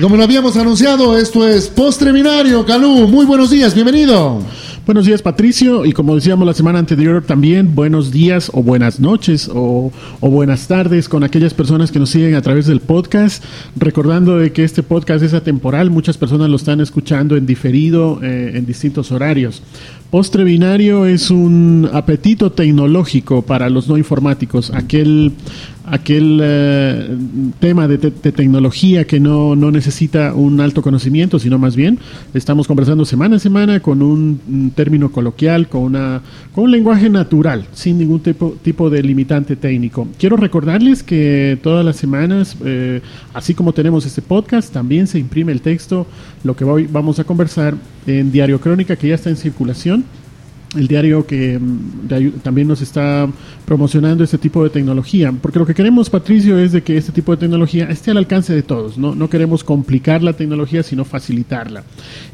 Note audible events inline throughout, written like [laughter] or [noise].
Como lo habíamos anunciado, esto es Postre Binario. Calú, muy buenos días, bienvenido. Buenos días, Patricio. Y como decíamos la semana anterior, también buenos días o buenas noches o, buenas tardes con aquellas personas que nos siguen a través del podcast. Recordando de que este podcast es atemporal, muchas personas lo están escuchando en diferido eh, en distintos horarios. Postre binario es un apetito tecnológico para los no informáticos, aquel, aquel eh, tema de, tecnología que no, necesita un alto conocimiento, sino más bien estamos conversando semana a semana con un, término coloquial, con, una, con un lenguaje natural, sin ningún tipo, tipo de limitante técnico. Quiero recordarles que todas las semanas, eh, así como tenemos este podcast, también se imprime el texto, lo que hoy vamos a conversar en Diario Crónica, que ya está en circulación el diario que mm, también nos está promocionando este tipo de tecnología, porque lo que queremos, Patricio, es de que este tipo de tecnología esté al alcance de todos, no, no queremos complicar la tecnología, sino facilitarla.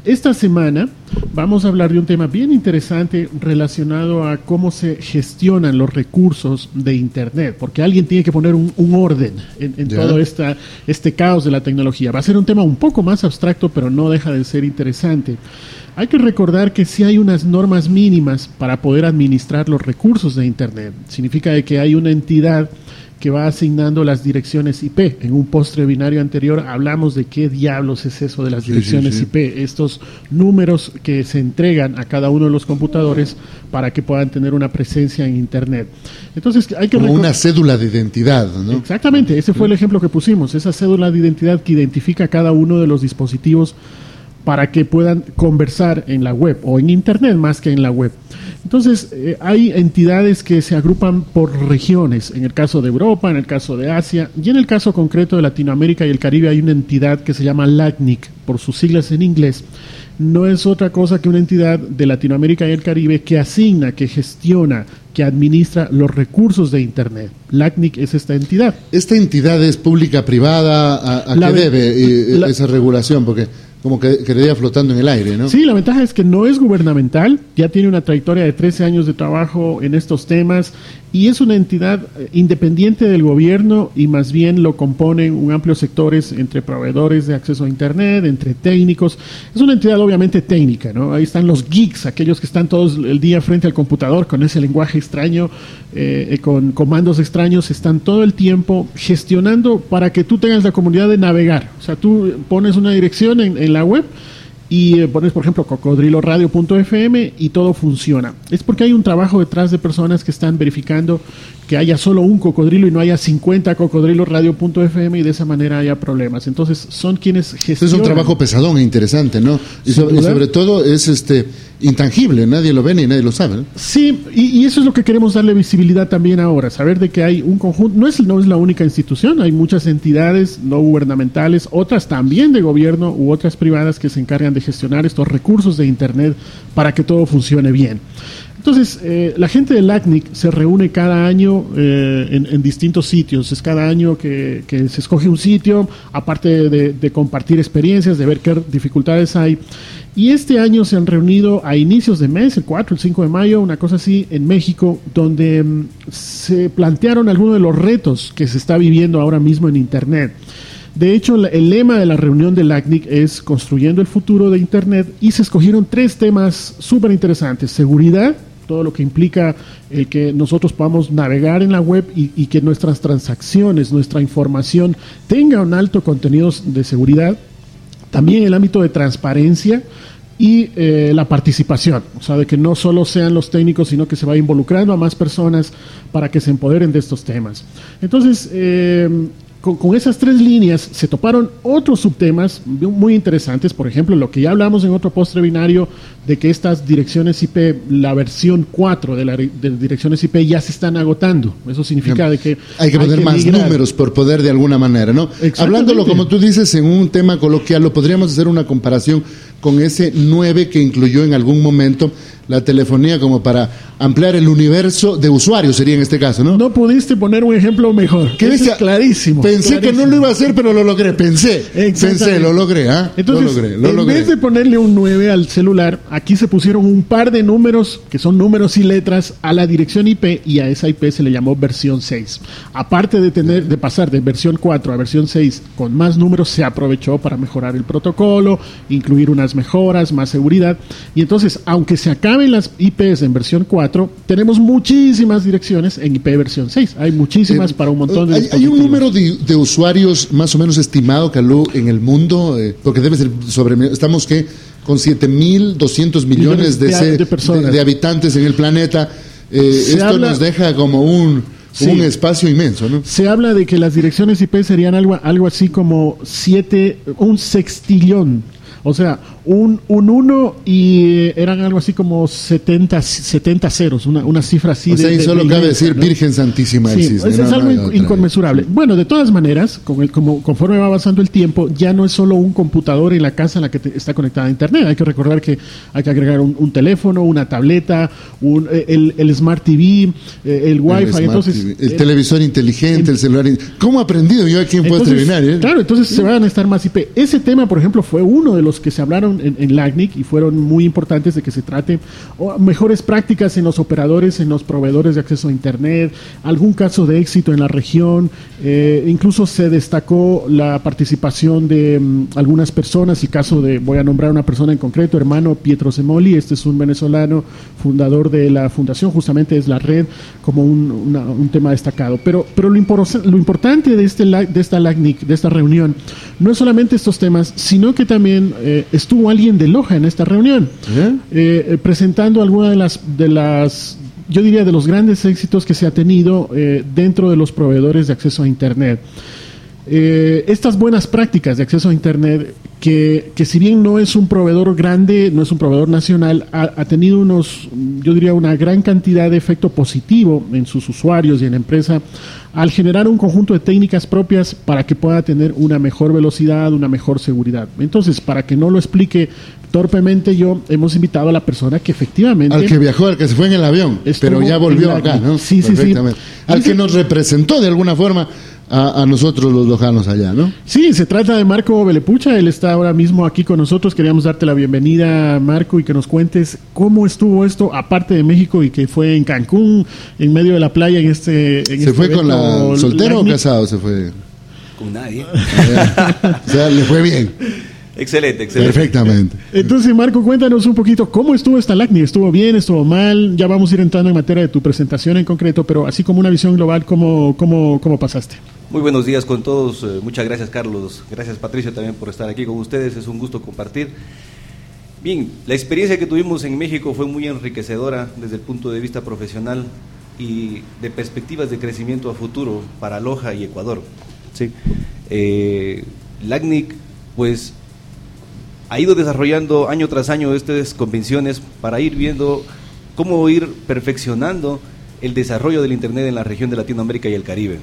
Esta semana vamos a hablar de un tema bien interesante relacionado a cómo se gestionan los recursos de Internet, porque alguien tiene que poner un, orden en, todo esta, este caos de la tecnología. Va a ser un tema un poco más abstracto, pero no deja de ser interesante. Hay que recordar que si hay unas normas mínimas para poder administrar los recursos de Internet. Significa que hay una entidad que va asignando las direcciones IP. En un postre binario anterior hablamos de qué diablos es eso de las direcciones IP, estos números que se entregan a cada uno de los computadores para que puedan tener una presencia en Internet. Entonces hay que como una cédula de identidad, ¿no? Exactamente, ese fue el ejemplo que pusimos, esa cédula de identidad que identifica cada uno de los dispositivos para que puedan conversar en la web o en Internet más que en la web. Entonces, eh, hay entidades que se agrupan por regiones, en el caso de Europa, en el caso de Asia, y en el caso concreto de Latinoamérica y el Caribe hay una entidad que se llama LACNIC, por sus siglas en inglés. No es otra cosa que una entidad de Latinoamérica y el Caribe que asigna, que gestiona, que administra los recursos de Internet. LACNIC es esta entidad. ¿Esta entidad es pública, privada? ¿A, qué debe eh, esa regulación? Porque como que quedaría flotando en el aire, ¿no? Sí, la ventaja es que no es gubernamental, ya tiene una trayectoria de 13 años de trabajo en estos temas y es una entidad eh, independiente del gobierno y más bien lo componen un amplio sectores entre proveedores de acceso a Internet, entre técnicos. Es una entidad obviamente técnica, ¿no? Ahí están los geeks, aquellos que están todos el día frente al computador con ese lenguaje extraño, eh, eh, con comandos extraños, están todo el tiempo gestionando para que tú tengas la comunidad de navegar. O sea, tú pones una dirección en, en la web y pones, por ejemplo, cocodriloradio.fm y todo funciona. Es porque hay un trabajo detrás de personas que están verificando que haya solo un cocodrilo y no haya 50 cocodriloradio.fm y de esa manera haya problemas. Entonces, son quienes gestionan. Es un trabajo pesadón e interesante, ¿no? Y, sobre todo es este intangible, nadie lo ve ni nadie lo sabe. Sí, y, eso es lo que queremos darle visibilidad también ahora, saber de que hay un conjunto, no es, no es la única institución, hay muchas entidades no gubernamentales, otras también de gobierno u otras privadas que se encargan de gestionar estos recursos de Internet para que todo funcione bien. Entonces, eh, la gente del ACNIC se reúne cada año eh, en, distintos sitios. Es cada año que, se escoge un sitio, aparte de, compartir experiencias, de ver qué dificultades hay. Y este año se han reunido a inicios de mes, el 4, el 5 de mayo, una cosa así, en México, donde mm, se plantearon algunos de los retos que se está viviendo ahora mismo en Internet. De hecho, el lema de la reunión del ACNIC es Construyendo el futuro de Internet y se escogieron tres temas súper interesantes. Seguridad, todo lo que implica el que nosotros podamos navegar en la web y, que nuestras transacciones, nuestra información tenga un alto contenido de seguridad. También el ámbito de transparencia y eh, la participación, o sea, de que no solo sean los técnicos, sino que se vaya involucrando a más personas para que se empoderen de estos temas. Entonces, eh, con, esas tres líneas se toparon otros subtemas muy interesantes, por ejemplo, lo que ya hablamos en otro postre binario, de que estas direcciones IP, la versión 4 de, las direcciones IP ya se están agotando. Eso significa de que... Hay que poner más números por poder de alguna manera, ¿no? Hablándolo como tú dices en un tema coloquial, lo podríamos hacer una comparación con ese 9 que incluyó en algún momento la telefonía como para ampliar el universo de usuarios, sería en este caso, ¿no? No pudiste poner un ejemplo mejor. ¿Qué es clarísimo. Pensé que no lo iba a hacer, pero lo logré. Pensé. Pensé, lo logré, ¿ah? Entonces, en vez de ponerle un 9 al celular, aquí se pusieron un par de números, que son números y letras, a la dirección IP y a esa IP se le llamó versión 6. Aparte de tener, de pasar de versión 4 a versión 6 con más números, se aprovechó para mejorar el protocolo, incluir unas mejoras, más seguridad. Y entonces, aunque se acaben las IPs en versión 4, tenemos muchísimas direcciones en IP versión 6. Hay muchísimas eh, para un montón de hay, hay un número de, usuarios más o menos estimado, Calú, en el mundo, eh, porque debe ser sobre... Estamos que con 7.200 millones, de, de, habitantes en el planeta. Eh, esto nos deja como un, un espacio inmenso, ¿no? Se habla de que las direcciones IP serían algo, algo así como siete, un sextillón. O sea, un, un 1 y eran algo así como 70, 70 ceros, una, una cifra así. O sea, y solo cabe decir Virgen Santísima sí, es algo inconmensurable. Bueno, de todas maneras, con el, como, conforme va avanzando el tiempo, ya no es solo un computador en la casa en la que está conectada a Internet. Hay que recordar que hay que agregar un, teléfono, una tableta, un, eh, el, el, Smart TV, eh, el Wi-Fi. entonces, el, televisor inteligente, el, celular. ¿Cómo ha aprendido yo a quién puedo terminar? Eh? Claro, entonces se van a estar más IP. Ese tema, por ejemplo, fue uno de los que se hablaron en, en LACNIC y fueron muy importantes de que se trate mejores prácticas en los operadores, en los proveedores de acceso a Internet, algún caso de éxito en la región, eh, incluso se destacó la participación de mm, algunas personas, el caso de, voy a nombrar una persona en concreto, hermano Pietro Semoli, este es un venezolano, fundador de la fundación, justamente es la red, como un, tema destacado. Pero, pero lo, lo importante de, este, de esta LACNIC, de esta reunión, no es solamente estos temas, sino que también eh, estuvo alguien de Loja en esta reunión, ¿Eh? Eh, presentando algunas de las, de las, yo diría, de los grandes éxitos que se ha tenido dentro de los proveedores de acceso a Internet. estas buenas prácticas de acceso a Internet, que, que, si bien no es un proveedor grande, no es un proveedor nacional, ha, ha, tenido unos, yo diría, una gran cantidad de efecto positivo en sus usuarios y en la empresa, al generar un conjunto de técnicas propias para que pueda tener una mejor velocidad, una mejor seguridad. Entonces, para que no lo explique torpemente yo, hemos invitado a la persona que efectivamente... Al que viajó, al que se fue en el avión, pero ya volvió acá, ¿no? Sí, sí, sí. Al que nos representó de alguna forma a, nosotros los lojanos allá, ¿no? Sí, se trata de Marco Belepucha, él está ahora mismo aquí con nosotros, queríamos darte la bienvenida, Marco, y que nos cuentes cómo estuvo esto, aparte de México, y que fue en Cancún, en medio de la playa, en este... ¿Se este fue con la soltero o casado? Se fue... Con nadie. [laughs] o sea, le fue bien. Excelente, excelente. Perfectamente. Entonces, Marco, cuéntanos un poquito cómo estuvo esta LACNI. ¿Estuvo bien? ¿Estuvo mal? Ya vamos a ir entrando en materia de tu presentación en concreto, pero así como una visión global, ¿cómo, cómo, cómo pasaste? Muy buenos días con todos. Eh, muchas gracias, Carlos. Gracias, Patricio, también por estar aquí con ustedes. Es un gusto compartir. Bien, la experiencia que tuvimos en México fue muy enriquecedora desde el punto de vista profesional y de perspectivas de crecimiento a futuro para Loja y Ecuador. ¿sí? Eh, LACNIC, pues ha ido desarrollando año tras año estas convenciones para ir viendo cómo ir perfeccionando el desarrollo del Internet en la región de Latinoamérica y el Caribe.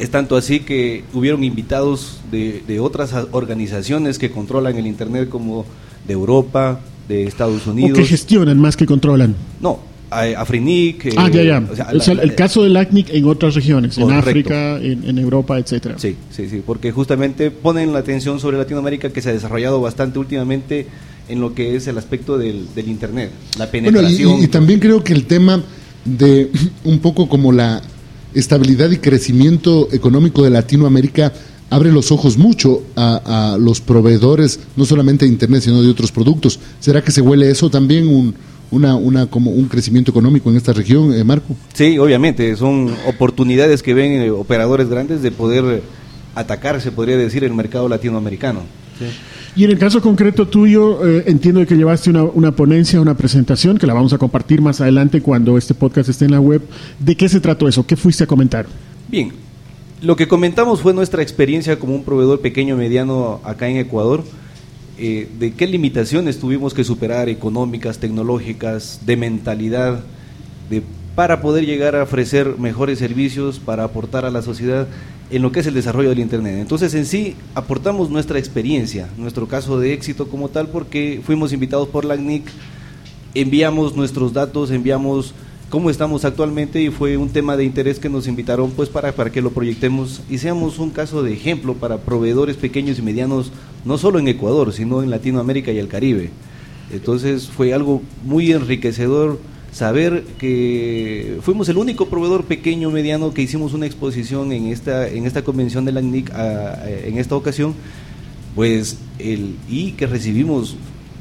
Es tanto así que hubieron invitados de, otras organizaciones que controlan el Internet como de Europa, de Estados Unidos. O que gestionan más que controlan. No, Afrinic. Eh, ah, ya, ya. O sea, el caso del ACNIC en otras regiones, en África, en, Europa, etcétera. Sí, sí, sí, porque justamente ponen la atención sobre Latinoamérica que se ha desarrollado bastante últimamente en lo que es el aspecto del, Internet, la penetración. y, también creo que el tema de [laughs] un poco como la estabilidad y crecimiento económico de Latinoamérica abre los ojos mucho a, los proveedores, no solamente de Internet, sino de otros productos. ¿Será que se huele eso también un una, una como un crecimiento económico en esta región, eh, Marco? Sí, obviamente, son oportunidades que ven eh, operadores grandes de poder atacar, se podría decir, el mercado latinoamericano. Y en el caso concreto tuyo, eh, entiendo que llevaste una, una, ponencia, una presentación, que la vamos a compartir más adelante cuando este podcast esté en la web. ¿De qué se trató eso? ¿Qué fuiste a comentar? Bien, lo que comentamos fue nuestra experiencia como un proveedor pequeño mediano acá en Ecuador eh, de qué limitaciones tuvimos que superar, económicas, tecnológicas, de mentalidad, de, para poder llegar a ofrecer mejores servicios, para aportar a la sociedad en lo que es el desarrollo del Internet. Entonces, en sí, aportamos nuestra experiencia, nuestro caso de éxito como tal, porque fuimos invitados por la ACNIC enviamos nuestros datos, enviamos cómo estamos actualmente y fue un tema de interés que nos invitaron pues para, para que lo proyectemos y seamos un caso de ejemplo para proveedores pequeños y medianos, no solo en Ecuador, sino en Latinoamérica y el Caribe. Entonces fue algo muy enriquecedor saber que fuimos el único proveedor pequeño mediano que hicimos una exposición en esta en esta convención de la NIC en esta ocasión pues el y que recibimos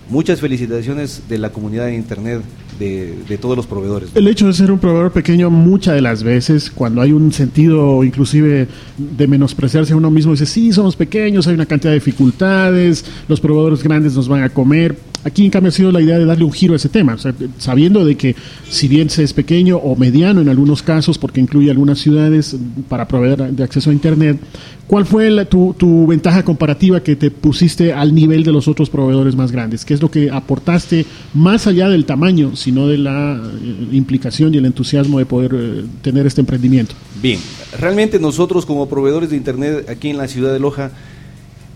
muchas felicitaciones de la comunidad de internet de, todos los proveedores. El hecho de ser un proveedor pequeño muchas de las veces, cuando hay un sentido inclusive de menospreciarse a uno mismo, dice, sí, somos pequeños, hay una cantidad de dificultades, los proveedores grandes nos van a comer. Aquí en cambio ha sido la idea de darle un giro a ese tema, sabiendo de que si bien se es pequeño o mediano en algunos casos, porque incluye algunas ciudades para proveer de acceso a Internet, ¿cuál fue tu, tu ventaja comparativa que te pusiste al nivel de los otros proveedores más grandes? ¿Qué es lo que aportaste más allá del tamaño? sino de la eh, implicación y el entusiasmo de poder eh, tener este emprendimiento. Bien, realmente nosotros como proveedores de Internet aquí en la ciudad de Loja,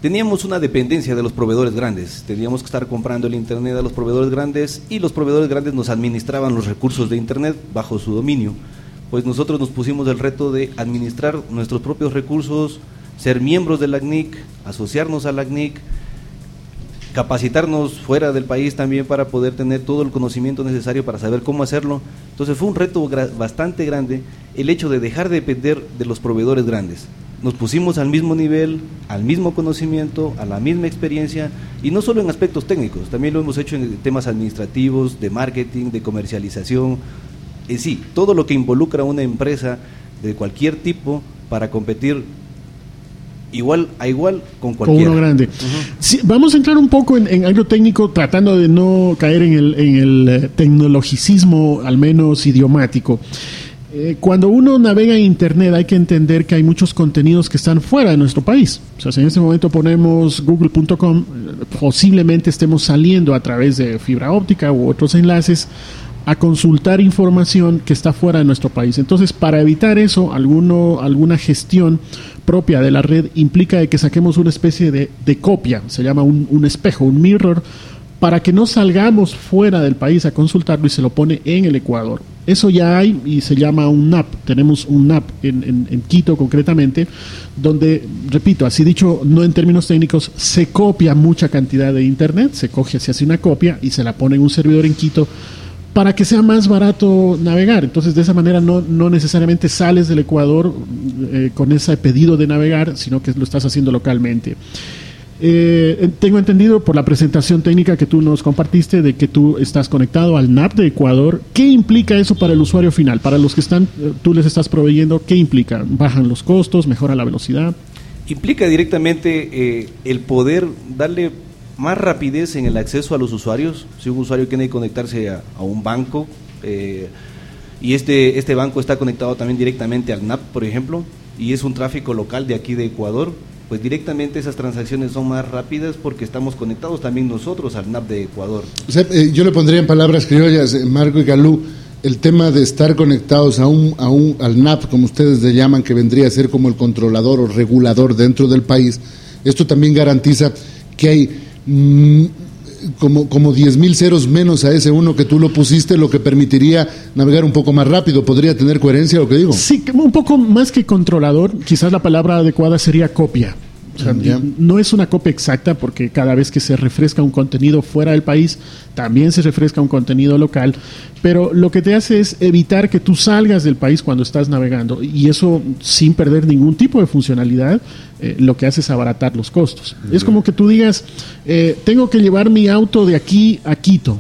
teníamos una dependencia de los proveedores grandes. Teníamos que estar comprando el Internet a los proveedores grandes y los proveedores grandes nos administraban los recursos de Internet bajo su dominio. Pues nosotros nos pusimos el reto de administrar nuestros propios recursos, ser miembros de la CNIC, asociarnos a la CNIC, capacitarnos fuera del país también para poder tener todo el conocimiento necesario para saber cómo hacerlo. Entonces fue un reto bastante grande el hecho de dejar de depender de los proveedores grandes. Nos pusimos al mismo nivel, al mismo conocimiento, a la misma experiencia y no solo en aspectos técnicos, también lo hemos hecho en temas administrativos, de marketing, de comercialización, en sí, todo lo que involucra a una empresa de cualquier tipo para competir igual a igual con cualquiera. Con uno grande. vamos a entrar un poco en, algo técnico, tratando de no caer en el, en el eh, tecnologicismo, al menos idiomático. Eh, cuando uno navega en Internet hay que entender que hay muchos contenidos que están fuera de nuestro país. O sea, en este momento ponemos google.com, posiblemente estemos saliendo a través de fibra óptica u otros enlaces a consultar información que está fuera de nuestro país. Entonces, para evitar eso, alguno, alguna gestión propia de la red implica de que saquemos una especie de, copia, se llama un, espejo, un mirror, para que no salgamos fuera del país a consultarlo y se lo pone en el Ecuador. Eso ya hay y se llama un NAP. Tenemos un NAP en, en, Quito concretamente, donde, repito, así dicho, no en términos técnicos, se copia mucha cantidad de Internet, se coge, se hace una copia y se la pone en un servidor en Quito para que sea más barato navegar. Entonces, de esa manera no, no necesariamente sales del Ecuador eh, con ese pedido de navegar, sino que lo estás haciendo localmente. Eh, tengo entendido por la presentación técnica que tú nos compartiste de que tú estás conectado al NAP de Ecuador. ¿Qué implica eso para el usuario final? Para los que están, eh, tú les estás proveyendo, ¿qué implica? ¿Bajan los costos? ¿Mejora la velocidad? Implica directamente el poder darle más rapidez en el acceso a los usuarios. Si un usuario quiere conectarse a, un banco eh, y este, este banco está conectado también directamente al NAP, por ejemplo, y es un tráfico local de aquí de Ecuador, pues directamente esas transacciones son más rápidas porque estamos conectados también nosotros al NAP de Ecuador. Eh, yo le pondría en palabras criollas, eh, Marco y Galú, el tema de estar conectados a un, a un, al NAP, como ustedes le llaman, que vendría a ser como el controlador o regulador dentro del país, esto también garantiza que hay Mm, como, como 10.000 ceros menos a ese uno que tú lo pusiste, lo que permitiría navegar un poco más rápido. ¿Podría tener coherencia lo que digo? Sí, un poco más que controlador, quizás la palabra adecuada sería copia no es una copia exacta porque cada vez que se refresca un contenido fuera del país, también se refresca un contenido local, pero lo que te hace es evitar que tú salgas del país cuando estás navegando y eso sin perder ningún tipo de funcionalidad, eh, lo que hace es abaratar los costos. Es como que tú digas, eh, tengo que llevar mi auto de aquí a Quito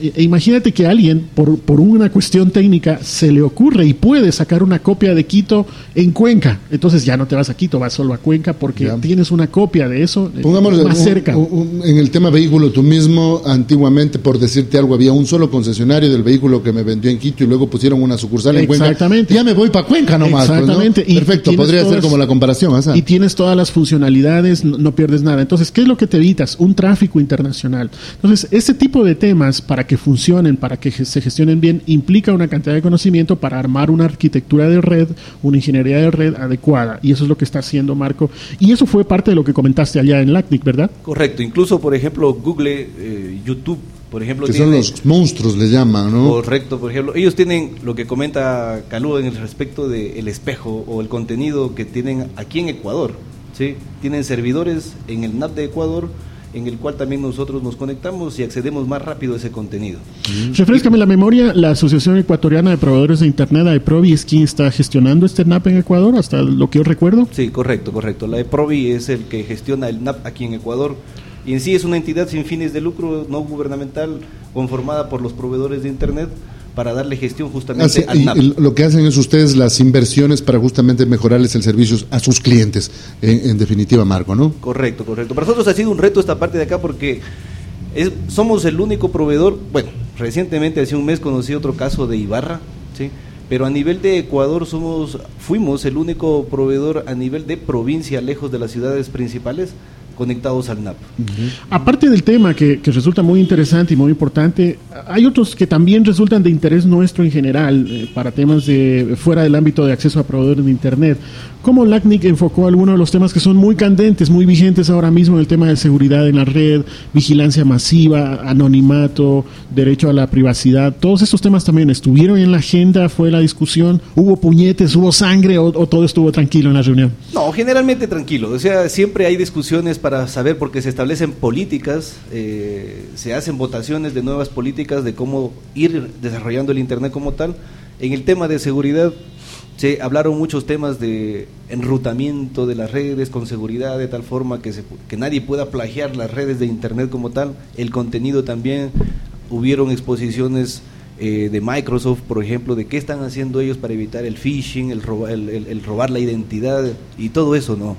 e, e imagínate que alguien, por, por, una cuestión técnica, se le ocurre y puede sacar una copia de Quito en Cuenca. Entonces ya no te vas a Quito, vas solo a Cuenca porque tienes una copia de eso eh, más cerca. en el tema vehículo, tú mismo, antiguamente, por decirte algo, había un solo concesionario del vehículo que me vendió en Quito y luego pusieron una sucursal en Cuenca. Exactamente. Ya me voy para Cuenca nomás. Pues. Perfecto, podría ser como la comparación. Y tienes todas las funcionalidades, no, no pierdes nada. Entonces, ¿qué es lo que te evitas? Un tráfico internacional. Entonces, este tipo de temas para que funcionen, para que se gestionen bien, implica una cantidad de conocimiento para armar una arquitectura de red, una ingeniería de red adecuada. Y eso es lo que está haciendo Marco. Y eso fue parte de lo que comentaste allá en LACNIC, ¿verdad? Correcto. Incluso, por ejemplo, Google, eh, YouTube Por ejemplo, que son los monstruos, le llaman, ¿no? Correcto, por ejemplo. Ellos tienen lo que comenta Calú en el respecto del espejo o el contenido que tienen aquí en Ecuador. ¿sí? Tienen servidores en el NAP de Ecuador en el cual también nosotros nos conectamos y accedemos más rápido a ese contenido. Mm. Refrescame la memoria, la Asociación Ecuatoriana de Proveedores de Internet, AEPROVI, es quien está gestionando este NAP en Ecuador, hasta lo que yo recuerdo. Sí, correcto, correcto. La AEPROVI es el que gestiona el NAP aquí en Ecuador y en sí es una entidad sin fines de lucro, no gubernamental, conformada por los proveedores de Internet para darle gestión justamente al NAP. lo que hacen es ustedes las inversiones para justamente mejorarles el servicio a sus clientes, en, definitiva, Marco, ¿no? Correcto, correcto. Para nosotros ha sido un reto esta parte de acá porque somos el único proveedor, bueno, recientemente hace un mes conocí otro caso de Ibarra, ¿sí? pero a nivel de Ecuador somos, fuimos el único proveedor a nivel de provincia, lejos de las ciudades principales, conectados al NAP. Aparte del tema que, resulta muy interesante y muy importante, hay otros que también resultan de interés nuestro en general eh, para temas de fuera del ámbito de acceso a proveedores de Internet. ¿Cómo LACNIC enfocó algunos de los temas que son muy candentes, muy vigentes ahora mismo en el tema de seguridad en la red, vigilancia masiva, anonimato, derecho a la privacidad? Todos estos temas también estuvieron en la agenda, fue la discusión, hubo puñetes, hubo sangre o, todo estuvo tranquilo en la reunión? No, generalmente tranquilo. O sea, siempre hay discusiones para saber porque se establecen políticas, eh, se hacen votaciones de nuevas políticas de cómo ir desarrollando el Internet como tal. En el tema de seguridad se hablaron muchos temas de enrutamiento de las redes con seguridad de tal forma que, se, que nadie pueda plagiar las redes de Internet como tal. El contenido también, hubieron exposiciones eh, de Microsoft, por ejemplo, de qué están haciendo ellos para evitar el phishing, el, el, robar la identidad y todo eso, ¿no?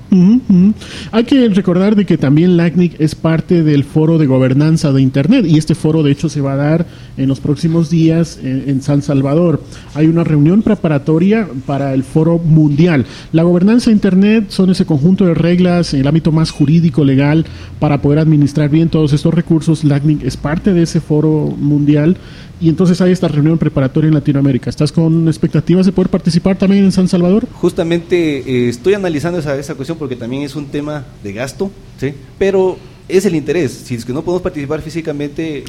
Hay que recordar de que también LACNIC es parte del foro de gobernanza de Internet y este foro de hecho se va a dar en los próximos días en, San Salvador. Hay una reunión preparatoria para el foro mundial. La gobernanza de Internet son ese conjunto de reglas en el ámbito más jurídico, legal, para poder administrar bien todos estos recursos. LACNIC es parte de ese foro mundial y entonces hay esta reunión preparatoria en Latinoamérica. ¿Estás con expectativas de poder participar también en San Salvador? Justamente eh, estoy analizando esa, esa cuestión porque también es un tema de gasto, ¿sí? pero es el interés. Si es que no podemos participar físicamente,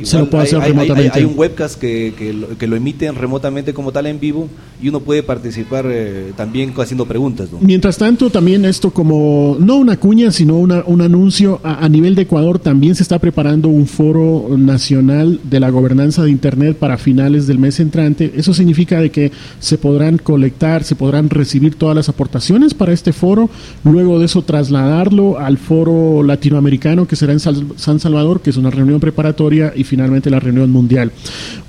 hay, un webcast que, que, lo, emiten remotamente como tal en vivo y uno puede participar eh, también haciendo preguntas. Mientras tanto, también esto como, no una cuña, sino una, un anuncio, a, nivel de Ecuador también se está preparando un foro nacional de la gobernanza de Internet para finales del mes entrante. Eso significa de que se podrán colectar, se podrán recibir todas las aportaciones para este foro, luego de eso trasladarlo al foro latinoamericano que será en San Salvador, que es una reunión preparatoria, y finalmente la reunión mundial.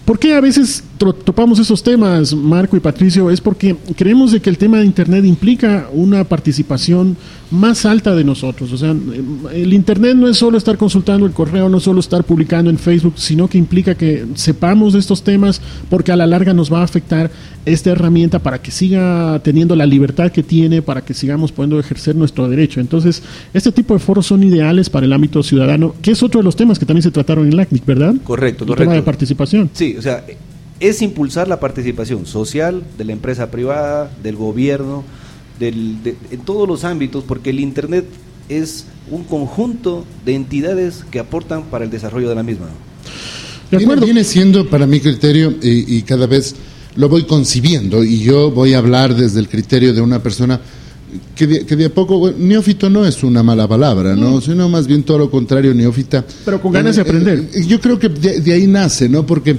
¿Por qué a veces topamos esos temas, Marco y Patricio? Es porque creemos de que el tema de Internet implica una participación más alta de nosotros. O sea, el Internet no es solo estar consultando el correo, no es solo estar publicando en Facebook, sino que implica que sepamos de estos temas porque a la larga nos va a afectar esta herramienta para que siga teniendo la libertad que tiene, para que sigamos pudiendo ejercer nuestro derecho. Entonces, este tipo de foros son ideales para el ámbito ciudadano, que es otro de los temas que también se trataron en LACNIC, ¿verdad? Correcto, el correcto. tema de participación. Sí, o sea, es impulsar la participación social de la empresa privada, del gobierno, del, en todos los ámbitos, porque el Internet es un conjunto de entidades que aportan para el desarrollo de la misma. De acuerdo. Viene, siendo, para mi criterio, y, cada vez lo voy concibiendo, y yo voy a hablar desde el criterio de una persona que de, a poco, neófito no es una mala palabra, ¿no? Sino más bien todo lo contrario, neófita. Pero con ganas de aprender. Eh, yo creo que de, ahí nace, ¿no? Porque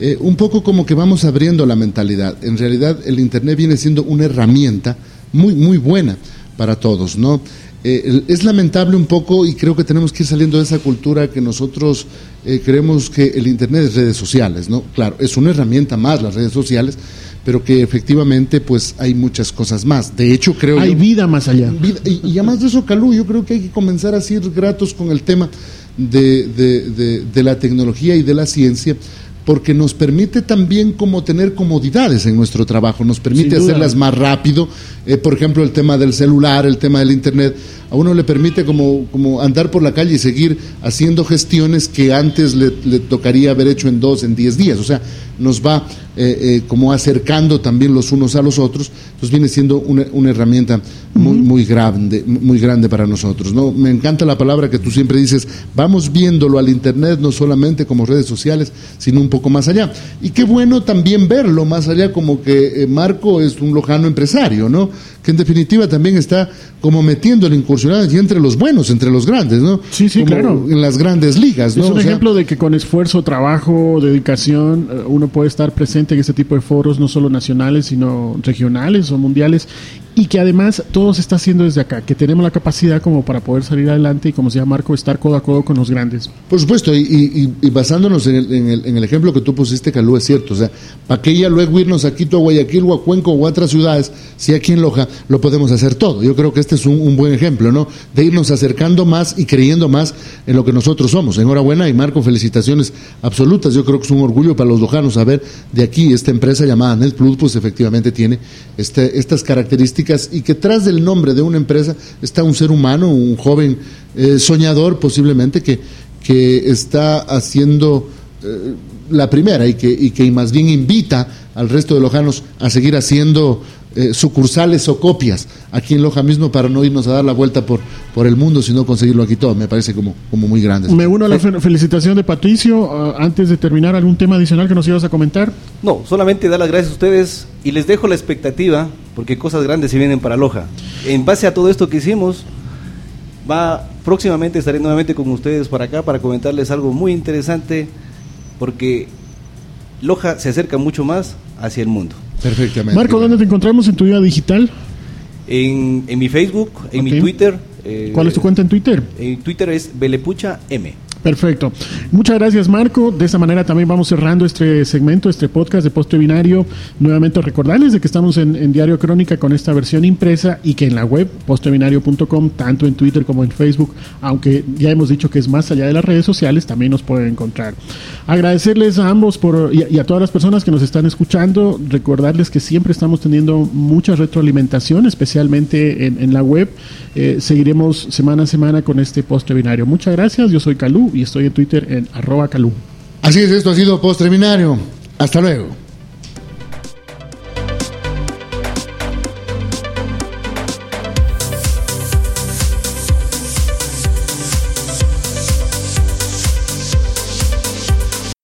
eh, un poco como que vamos abriendo la mentalidad. En realidad el Internet viene siendo una herramienta muy, muy buena para todos, ¿no? Eh, es lamentable un poco y creo que tenemos que ir saliendo de esa cultura que nosotros eh, creemos que el Internet es redes sociales, ¿no? Claro, es una herramienta más las redes sociales, pero que efectivamente pues hay muchas cosas más. De hecho, creo Hay vida más allá. y, además de eso, Calú, yo creo que hay que comenzar a ser gratos con el tema de, de la tecnología y de la ciencia, porque nos permite también como tener comodidades en nuestro trabajo, nos permite hacerlas más rápido, eh, por ejemplo el tema del celular, el tema del internet, a uno le permite como, como andar por la calle y seguir haciendo gestiones que antes le, tocaría haber hecho en dos, en diez días, o sea, nos va eh, eh, como acercando también los unos a los otros, entonces viene siendo una, una herramienta muy, muy grande, muy grande para nosotros. ¿no? Me encanta la palabra que tú siempre dices, vamos viéndolo al Internet no solamente como redes sociales, sino un poco más allá. Y qué bueno también verlo más allá como que eh, Marco es un lojano empresario, ¿no? que en definitiva también está como metiendo la y entre los buenos, entre los grandes, ¿no? Sí, sí, claro. En las grandes ligas, ¿no? Es un ejemplo de que con esfuerzo, trabajo, dedicación, eh, uno puede estar presente en este tipo de foros, no solo nacionales, sino regionales o mundiales, y que además todo se está haciendo desde acá, que tenemos la capacidad como para poder salir adelante y como decía Marco, estar codo a codo con los grandes. Por supuesto, y, basándonos en el, ejemplo que tú pusiste, Calú, es cierto, o sea, ¿para qué ya luego irnos a Quito, a Guayaquil o a otras ciudades si aquí en Loja lo podemos hacer todo? Yo creo que este es un, buen ejemplo, ¿no? De irnos acercando más y creyendo más en lo que nosotros somos. Enhorabuena y Marco, felicitaciones absolutas. Yo creo que es un orgullo para los lojanos saber de aquí esta empresa llamada Net Plus, pues efectivamente tiene este, estas características y que tras del nombre de una empresa está un ser humano, un joven eh, soñador posiblemente que, que está haciendo eh, la primera y que, y que más bien invita al resto de lojanos a seguir haciendo eh, sucursales o copias aquí en Loja mismo para no irnos a dar la vuelta por, por el mundo, sino conseguirlo aquí todo. Me parece como, como muy grande. Me uno a la felicitación de Patricio. Ah, antes de terminar, ¿algún tema adicional que nos ibas a comentar? No, solamente dar las gracias a ustedes y les dejo la expectativa, porque cosas grandes se vienen para Loja. En base a todo esto que hicimos, va próximamente estaré nuevamente con ustedes para acá para comentarles algo muy interesante, porque Loja se acerca mucho más hacia el mundo. Perfectamente. Marco, ¿dónde te encontramos en tu vida digital? En, en mi Facebook, en mi Twitter. Eh, ¿Cuál es tu cuenta en Twitter? En Twitter es Belepucha M. Perfecto. Muchas gracias, Marco. De esta manera también vamos cerrando este segmento, este podcast de Postre Binario. Nuevamente recordarles de que estamos en, Diario Crónica con esta versión impresa y que en la web postrebinario.com, tanto en Twitter como en Facebook, aunque ya hemos dicho que es más allá de las redes sociales, también nos pueden encontrar. Agradecerles a ambos por, y, a todas las personas que nos están escuchando. Recordarles que siempre estamos teniendo mucha retroalimentación, especialmente en, la web. Eh, seguiremos semana a semana con este Postre Binario. Muchas gracias. Yo soy Calú y estoy en Twitter en arroba calú. Así es, esto ha sido Postreminario. Hasta luego.